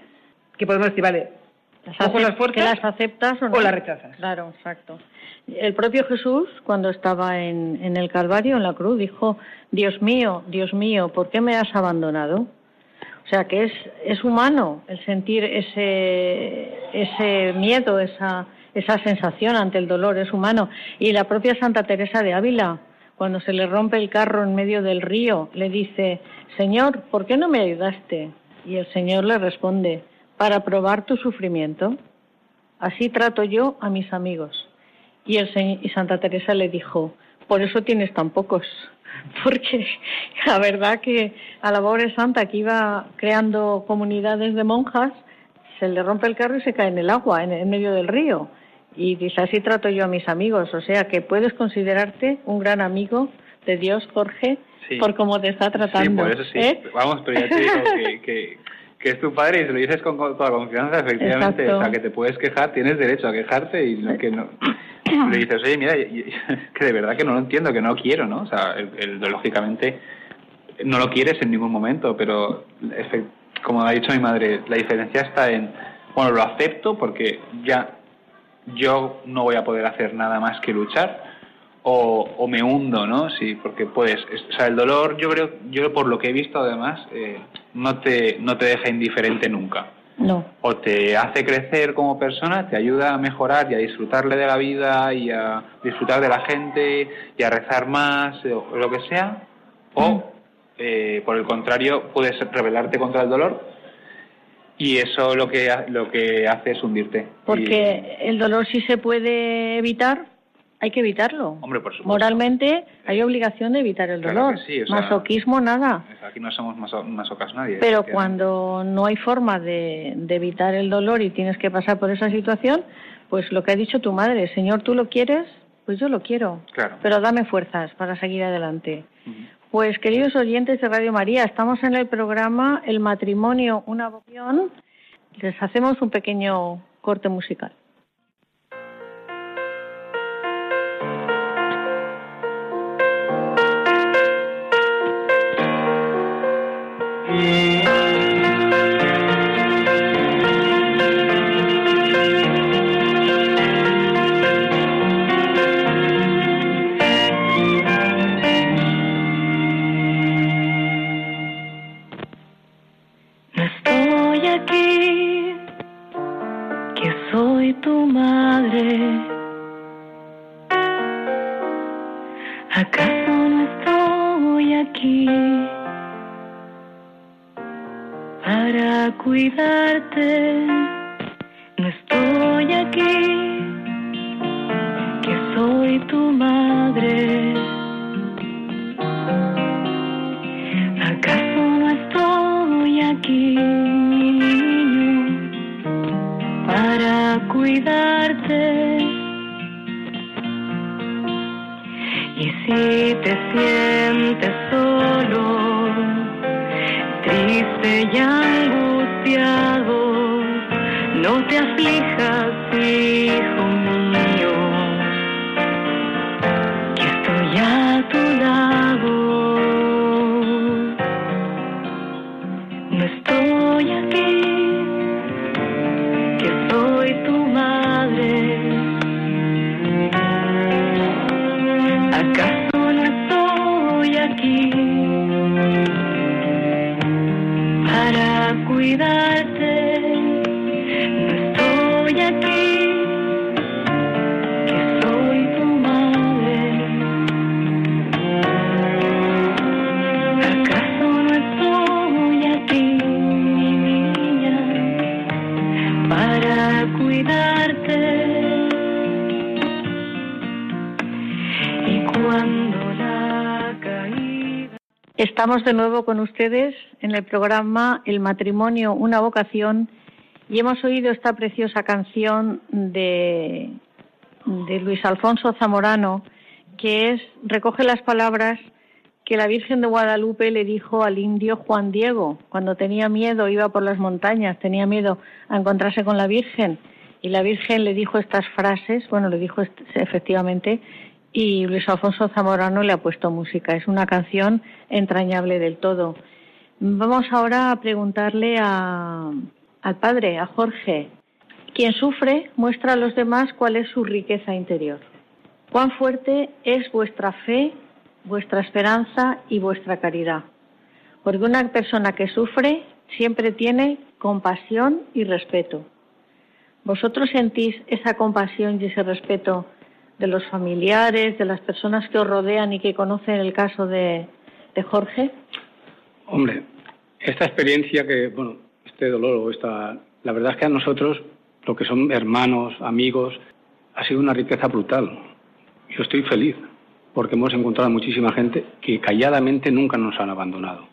que podemos decir, vale, las, las fuerzas, que las aceptas o, no? o las rechazas. Claro, exacto. El propio Jesús, cuando estaba en, en el Calvario, en la cruz, dijo, Dios mío, Dios mío, ¿por qué me has abandonado? O sea que es, es humano el sentir ese, ese miedo, esa, esa sensación ante el dolor, es humano. Y la propia Santa Teresa de Ávila, cuando se le rompe el carro en medio del río, le dice, Señor, ¿por qué no me ayudaste? Y el Señor le responde, para probar tu sufrimiento. Así trato yo a mis amigos. Y, el, y Santa Teresa le dijo, por eso tienes tan pocos. porque la verdad que a la pobre santa que iba creando comunidades de monjas, se le rompe el carro y se cae en el agua, en, medio del río. Y dice, así trato yo a mis amigos. O sea que puedes considerarte un gran amigo de Dios, Jorge, por cómo te está tratando. Sí, por eso sí. ¿eh? Vamos, pero ya te digo que, que, es tu padre y se lo dices con, toda confianza, efectivamente. O sea, que te puedes quejar, tienes derecho a quejarte y no, que no, le dices, oye, mira, que de verdad que no lo entiendo, que no quiero, ¿no? O sea, el, lógicamente no lo quieres en ningún momento, pero como ha dicho mi madre, la diferencia está en, bueno, lo acepto porque ya yo no voy a poder hacer nada más que luchar o, me hundo, ¿no? Sí, porque puedes, o sea, el dolor, yo creo, yo por lo que he visto además, eh, no te no te deja indiferente nunca. No. O te hace crecer como persona, te ayuda a mejorar y a disfrutarle de la vida y a disfrutar de la gente y a rezar más o lo que sea. O, mm. eh, por el contrario, puedes rebelarte contra el dolor y eso lo que lo que hace es hundirte. Porque el dolor si se puede evitar, hay que evitarlo. Hombre, por supuesto. Moralmente hay obligación de evitar el dolor. Masoquismo nada. Aquí no somos masocas nadie. Pero cuando no hay forma de, de evitar el dolor y tienes que pasar por esa situación, pues lo que ha dicho tu madre, Señor, tú lo quieres, pues yo lo quiero. Claro. Pero dame fuerzas para seguir adelante. Pues queridos oyentes de Radio María, estamos en el programa El matrimonio, una vocación. Les hacemos un pequeño corte musical. Estamos de nuevo con ustedes en el programa El matrimonio, una vocación y hemos oído esta preciosa canción de, de Luis Alfonso Zamorano que es recoge las palabras que la Virgen de Guadalupe le dijo al indio Juan Diego cuando tenía miedo, iba por las montañas, tenía miedo a encontrarse con la Virgen. Y la Virgen le dijo estas frases, bueno, le dijo efectivamente y Luis Alfonso Zamorano le ha puesto música. Es una canción entrañable del todo. Vamos ahora a preguntarle al padre, a Jorge. Quien sufre muestra a los demás cuál es su riqueza interior. Cuán fuerte es vuestra fe, vuestra esperanza y vuestra caridad. Porque una persona que sufre siempre tiene compasión y respeto. ¿Vosotros sentís esa compasión y ese respeto de los familiares, de las personas que os rodean y que conocen el caso de, Jorge? Hombre, esta experiencia que, bueno, este dolor o esta, la verdad es que a nosotros, lo que son hermanos, amigos, ha sido una riqueza brutal. Yo estoy feliz porque hemos encontrado a muchísima gente que calladamente nunca nos han abandonado.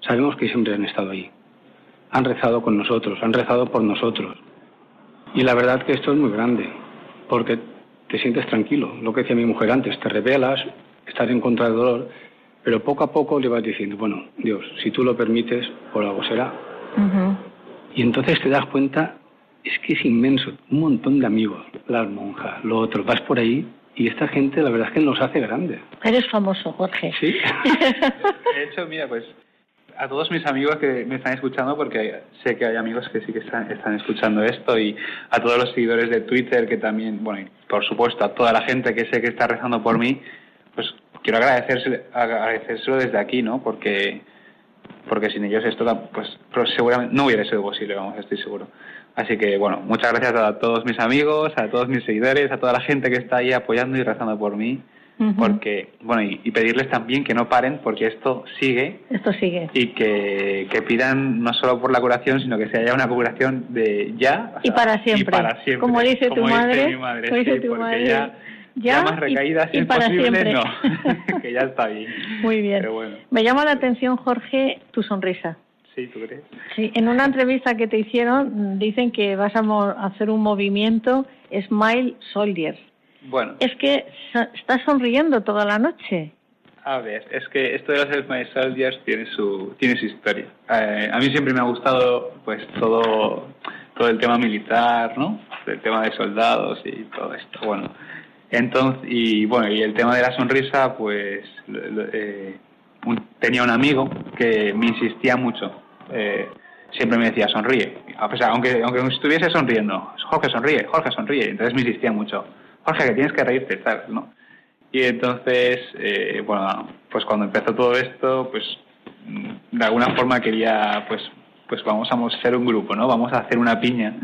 Sabemos que siempre han estado ahí. Han rezado con nosotros, han rezado por nosotros. Y la verdad que esto es muy grande, porque te sientes tranquilo. Lo que decía mi mujer antes, te revelas, estás en contra del dolor, pero poco a poco le vas diciendo, bueno, Dios, si tú lo permites, por algo será. Y entonces te das cuenta, es que es inmenso, un montón de amigos, las monjas, lo otro, vas por ahí y esta gente la verdad es que nos hace grandes. Eres famoso, Jorge. Sí. de hecho, mira, pues a todos mis amigos que me están escuchando, porque sé que hay amigos que sí que están, escuchando esto, y a todos los seguidores de Twitter que también, bueno, y por supuesto a toda la gente que sé que está rezando por mí, pues quiero agradecérselo, agradecérselo desde aquí, ¿no? Porque, porque sin ellos esto pues, seguramente no hubiera sido posible, vamos, estoy seguro. Así que, bueno, muchas gracias a todos mis amigos, a todos mis seguidores, a toda la gente que está ahí apoyando y rezando por mí. Porque, bueno, y, pedirles también que no paren porque esto sigue. Esto sigue. Y que, que pidan no solo por la curación, sino que se haya una curación de ya. y, para siempre. y para siempre. Como dice tu madre. mi madre, sí, porque Ya, ya, más recaídas y, para siempre. no, que ya está bien. Muy bien. Me llama la atención, Jorge, tu sonrisa. Sí, ¿tú crees? Sí, en una entrevista que te hicieron dicen que vas a hacer un movimiento Smile Soldiers. Bueno. Es que estás sonriendo toda la noche. A ver, es que esto de los Smile Soldiers tiene su, tiene su historia. Eh, a mí siempre me ha gustado pues todo, todo el tema militar, ¿no? El tema de soldados y todo esto. Bueno, entonces, y bueno, y el tema de la sonrisa, pues eh, tenía un amigo que me insistía mucho. Eh, siempre me decía, sonríe. aunque, aunque estuviese sonriendo, Jorge sonríe, Jorge sonríe. Entonces me insistía mucho, Jorge, que tienes que reírte, tal, ¿no? Y entonces, eh, bueno, pues cuando empezó todo esto, pues mm, de alguna forma quería, pues, pues vamos a ser un grupo, ¿no? Vamos a hacer una piña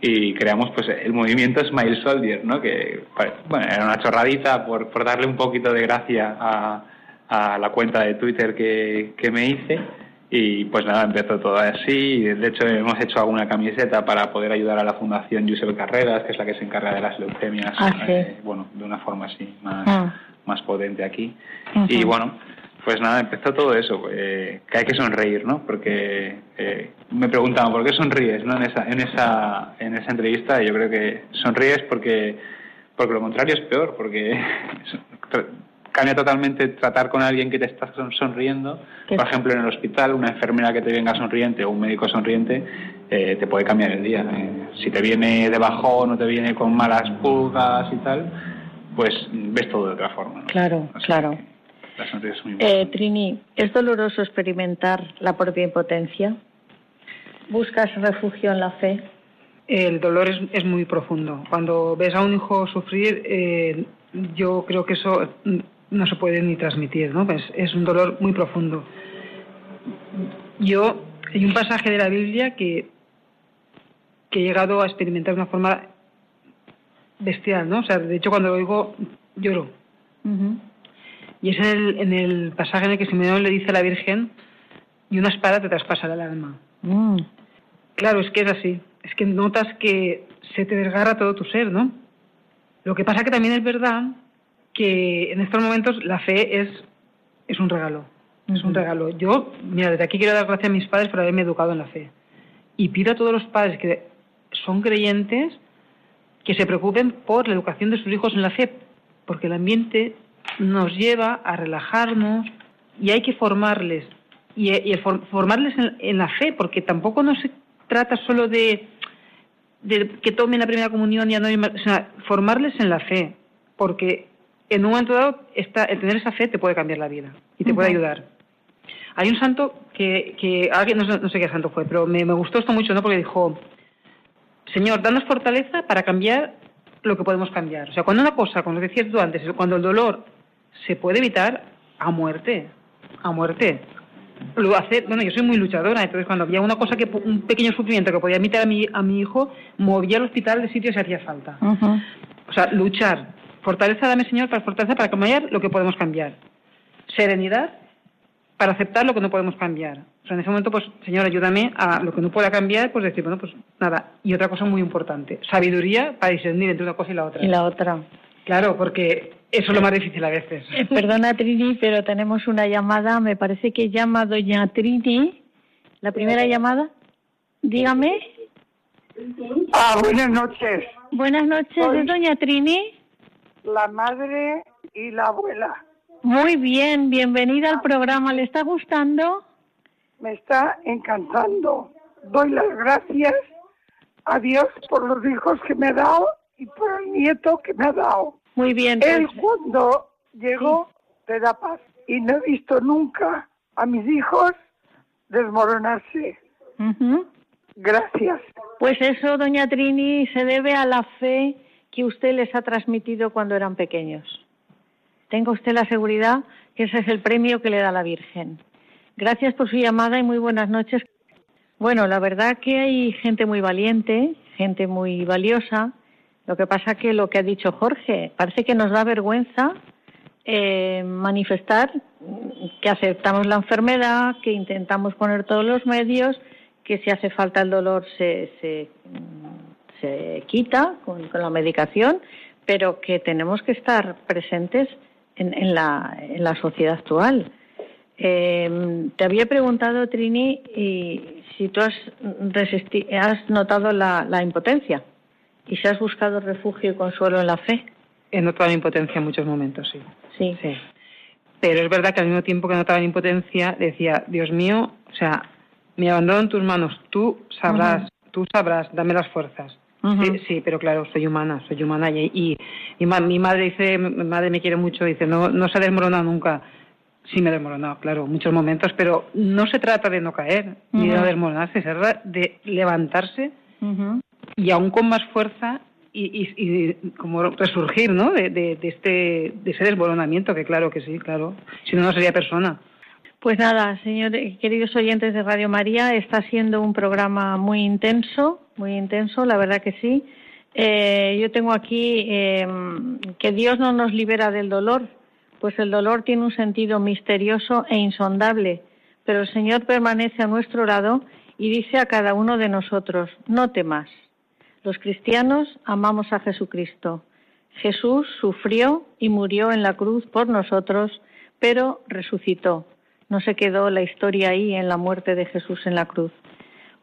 y creamos pues el movimiento Smile Soldier, ¿no? Que, bueno, era una chorradita por, por darle un poquito de gracia a, a la cuenta de Twitter que, que me hice y pues nada, empezó todo así. De hecho, hemos hecho alguna camiseta para poder ayudar a la Fundación Yusel Carreras, que es la que se encarga de las leucemias, ah, eh, bueno, de una forma así más, ah. más potente aquí. Y bueno, pues nada, empezó todo eso, eh, que hay que sonreír, ¿no? Porque eh, me preguntaban, ¿por qué sonríes, no? En esa, en esa, en esa entrevista, y yo creo que sonríes porque, porque lo contrario es peor, porque cambia totalmente tratar con alguien que te está sonriendo. Por ejemplo, en el hospital, una enfermera que te venga sonriente o un médico sonriente eh, te puede cambiar el día. Eh, si te viene de bajón o te viene con malas pulgas y tal, pues ves todo de otra forma. Claro, claro. La sonrisa es muy eh, Trini, ¿es doloroso experimentar la propia impotencia? ¿Buscas refugio en la fe? El dolor es, es muy profundo. Cuando ves a un hijo sufrir, eh, yo creo que eso no se puede ni transmitir, ¿no? Pues es un dolor muy profundo. Yo, hay un pasaje de la Biblia que, que he llegado a experimentar de una forma bestial, ¿no? O sea, de hecho cuando lo oigo lloro. Y es en el, en el, pasaje en el que Simeón le dice a la Virgen, y una espada te traspasa el alma. Mm. Claro, es que es así. Es que notas que se te desgarra todo tu ser, ¿no? Lo que pasa que también es verdad que en estos momentos la fe es, es un regalo. Es un regalo. Yo, mira, desde aquí quiero dar gracias a mis padres por haberme educado en la fe. Y pido a todos los padres que son creyentes que se preocupen por la educación de sus hijos en la fe, porque el ambiente nos lleva a relajarnos y hay que formarles. Y, formarles en, la fe, porque tampoco no se trata solo de, de que tomen la primera comunión y a no o sea, formarles en la fe, porque en un momento dado, el tener esa fe te puede cambiar la vida y te puede ayudar. Hay un santo que, que alguien, no, sé qué santo fue, pero me, gustó esto mucho, ¿no? Porque dijo, Señor, danos fortaleza para cambiar lo que podemos cambiar. O sea, cuando una cosa, como decías tú antes, cuando el dolor se puede evitar, a muerte, a muerte. Lo hace, bueno, yo soy muy luchadora, entonces cuando había una cosa que, un pequeño sufrimiento que podía evitar a mi, a mi hijo, movía el hospital de sitio si hacía falta. O sea, luchar, Fortaleza, dame Señor, para fortaleza para cambiar lo que podemos cambiar. Serenidad para aceptar lo que no podemos cambiar. O sea, en ese momento, pues, Señor, ayúdame a lo que no pueda cambiar, pues decir, bueno, pues nada. Y otra cosa muy importante, sabidoría para discernir entre una cosa y la otra. Y la otra. Claro, porque eso es lo más difícil a veces. Eh, perdona, Trini, pero tenemos una llamada, me parece que llama doña Trini. La primera llamada. Dígame. Ah, buenas noches. Buenas noches, ¿es doña Trini? La madre y la abuela. Muy bien, bienvenida al programa. ¿Le está gustando? Me está encantando. Doy las gracias a Dios por los hijos que me ha dado y por el nieto que me ha dado. Muy bien. El cuando llegó te da paz y no he visto nunca a mis hijos desmoronarse. Gracias. Pues eso, doña Trini, se debe a la fe que usted les ha transmitido cuando eran pequeños. Tenga usted la seguridad que ese es el premio que le da la Virgen. Gracias por su llamada y muy buenas noches. Bueno, la verdad que hay gente muy valiente, gente muy valiosa. Lo que pasa que lo que ha dicho Jorge, parece que nos da vergüenza eh, manifestar que aceptamos la enfermedad, que intentamos poner todos los medios, que si hace falta el dolor se, se, se quita con, la medicación, pero que tenemos que estar presentes en, en, la, en la sociedad actual. Eh, te había preguntado, Trini, y si tú has, has notado la, la, impotencia y si has buscado refugio y consuelo en la fe. He notado la impotencia en muchos momentos, sí. Sí. sí. Pero es verdad que al mismo tiempo que notaba la impotencia, decía, Dios mío, o sea, me abandono en tus manos, tú sabrás, tú sabrás, dame las fuerzas. Sí, sí, pero claro, soy humana, soy humana y, y, y mi madre dice, mi madre me quiere mucho, dice, no, no se ha desmoronado nunca. Sí me he desmoronado, claro, muchos momentos, pero no se trata de no caer, ni de desmoronarse, se trata de levantarse y aún con más fuerza y, y, como resurgir, ¿no? De, de, este, de ese desmoronamiento, que claro que sí, claro, si no, no sería persona. Pues nada, señores, queridos oyentes de Radio María, está siendo un programa muy intenso, muy intenso, la verdad que sí. Eh, yo tengo aquí eh, que Dios no nos libera del dolor, pues el dolor tiene un sentido misterioso e insondable, pero el Señor permanece a nuestro lado y dice a cada uno de nosotros, no temas. Los cristianos amamos a Jesucristo. Jesús sufrió y murió en la cruz por nosotros, pero resucitó no se quedó la historia ahí en la muerte de Jesús en la cruz.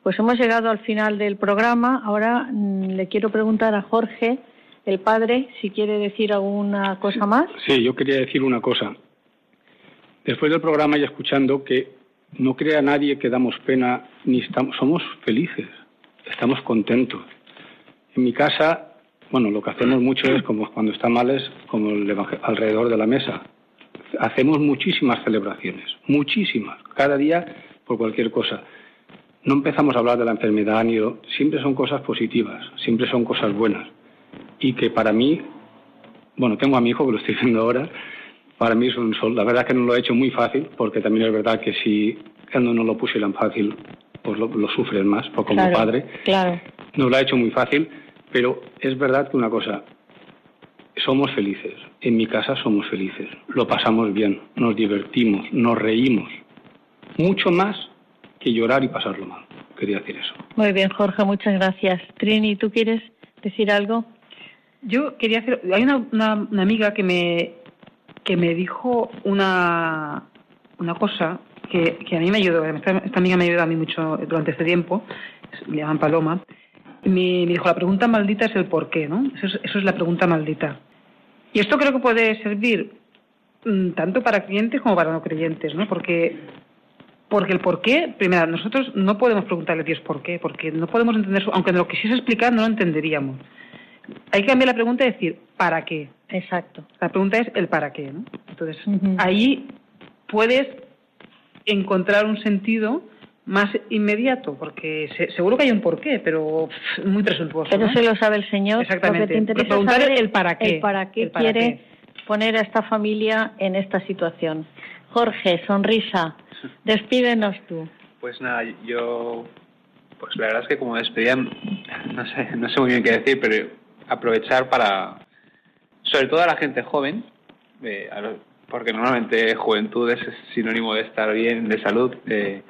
Pues hemos llegado al final del programa. Ahora mm, le quiero preguntar a Jorge, el padre, si quiere decir alguna cosa más. Sí, yo quería decir una cosa. Después del programa y escuchando que no crea nadie que damos pena ni estamos, somos felices, estamos contentos. En mi casa, bueno, lo que hacemos mucho es como cuando está mal es como alrededor de la mesa hacemos muchísimas celebraciones, muchísimas, cada día por cualquier cosa. No empezamos a hablar de la enfermedad ni siempre son cosas positivas, siempre son cosas buenas. Y que para mí, bueno, tengo a mi hijo que lo estoy viendo ahora, para mí es un sol. La verdad es que no lo he hecho muy fácil, porque también es verdad que si él no nos lo pusieran fácil, pues lo, lo sufren más, por como padre. Claro. No lo ha hecho muy fácil, pero es verdad que una cosa, somos felices. En mi casa somos felices. Lo pasamos bien, nos divertimos, nos reímos. Mucho más que llorar y pasarlo mal. Quería decir eso. Muy bien, Jorge, muchas gracias. Trini, ¿tú quieres decir algo? Yo quería hacer. Hay una, una, amiga que me, que me dijo una, una cosa que, que a mí me ayudó. Esta, amiga me ayudó a mí mucho durante este tiempo. Le llaman Paloma me, dijo, la pregunta maldita es el por qué, ¿no? Eso es, la pregunta maldita. Y esto creo que puede servir mm, tanto para creyentes como para no creyentes, ¿no? Porque, porque el por qué, primero, nosotros no podemos preguntarle a Dios por qué, porque no podemos entender, aunque nos lo quisiese explicar, no lo entenderíamos. Hay que cambiar la pregunta y decir, ¿para qué? Exacto. La pregunta es el para qué, ¿no? Entonces, ahí puedes encontrar un sentido más inmediato, porque seguro que hay un porqué, pero muy presuntuoso. Pero se lo sabe el Señor. Exactamente. Lo que te interesa saber el para qué. El para qué quiere poner a esta familia en esta situación. Jorge, sonrisa, despídenos tú. Pues nada, yo, pues la verdad es que como despedida, no sé, no sé muy bien qué decir, pero aprovechar para, sobre todo a la gente joven, porque normalmente juventud es sinónimo de estar bien, de salud. Eh,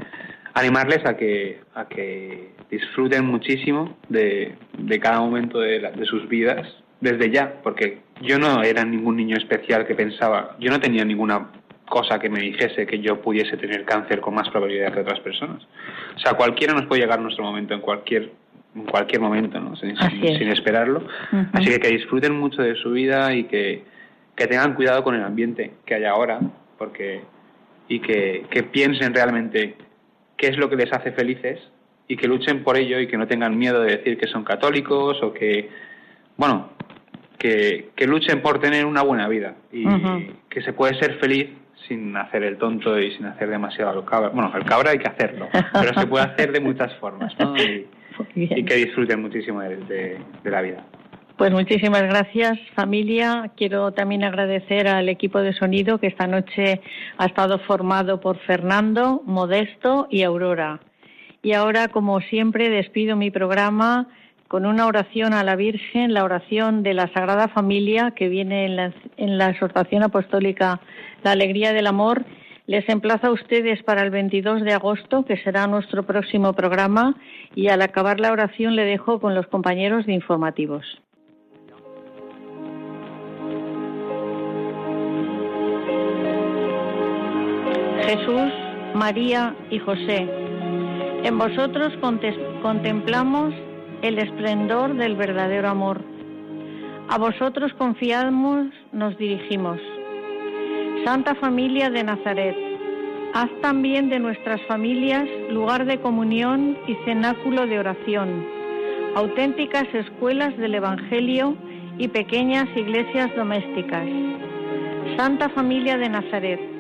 animarles a que, a que disfruten muchísimo de, de cada momento de, de, sus vidas desde ya, porque yo no era ningún niño especial que pensaba, yo no tenía ninguna cosa que me dijese que yo pudiese tener cáncer con más probabilidad que otras personas. O sea, cualquiera nos puede llegar nuestro momento en cualquier en cualquier momento, ¿no? sin, sin, esperarlo. Así que que disfruten mucho de su vida y que, que tengan cuidado con el ambiente que hay ahora, porque y que, que piensen realmente qué es lo que les hace felices y que luchen por ello y que no tengan miedo de decir que son católicos o que, bueno, que, que luchen por tener una buena vida y que se puede ser feliz sin hacer el tonto y sin hacer demasiado al cabra. Bueno, el cabra hay que hacerlo, pero se puede hacer de muchas formas, ¿no? Y, que disfruten muchísimo de la vida. Pues muchísimas gracias familia. Quiero también agradecer al equipo de sonido que esta noche ha estado formado por Fernando, Modesto y Aurora. Y ahora, como siempre, despido mi programa con una oración a la Virgen, la oración de la Sagrada Familia que viene en la, en la exhortación apostólica La Alegría del Amor. Les emplazo a ustedes para el 22 de agosto, que será nuestro próximo programa, y al acabar la oración le dejo con los compañeros de informativos. Jesús, María y José, en vosotros contemplamos el esplendor del verdadero amor. A vosotros confiamos, nos dirigimos. Santa Familia de Nazaret, haz también de nuestras familias lugar de comunión y cenáculo de oración, auténticas escuelas del Evangelio y pequeñas iglesias domésticas. Santa Familia de Nazaret,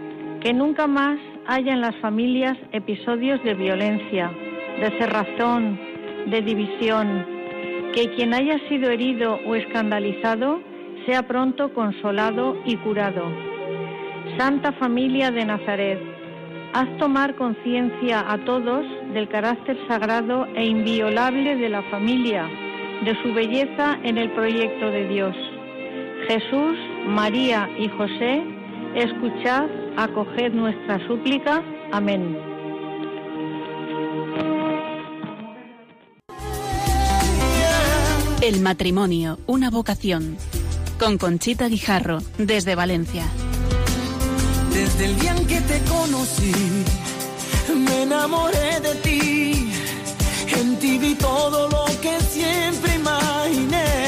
que nunca más haya en las familias episodios de violencia, de cerrazón, de división, que quien haya sido herido o escandalizado sea pronto consolado y curado. Santa Familia de Nazaret, haz tomar conciencia a todos del carácter sagrado e inviolable de la familia, de su belleza en el proyecto de Dios. Jesús, María y José, escuchad acoged nuestra súplica. Amén. El matrimonio, una vocación. Con Conchita Guijarro, desde Valencia. Desde el día en que te conocí, me enamoré de ti. En ti vi todo lo que siempre imaginé.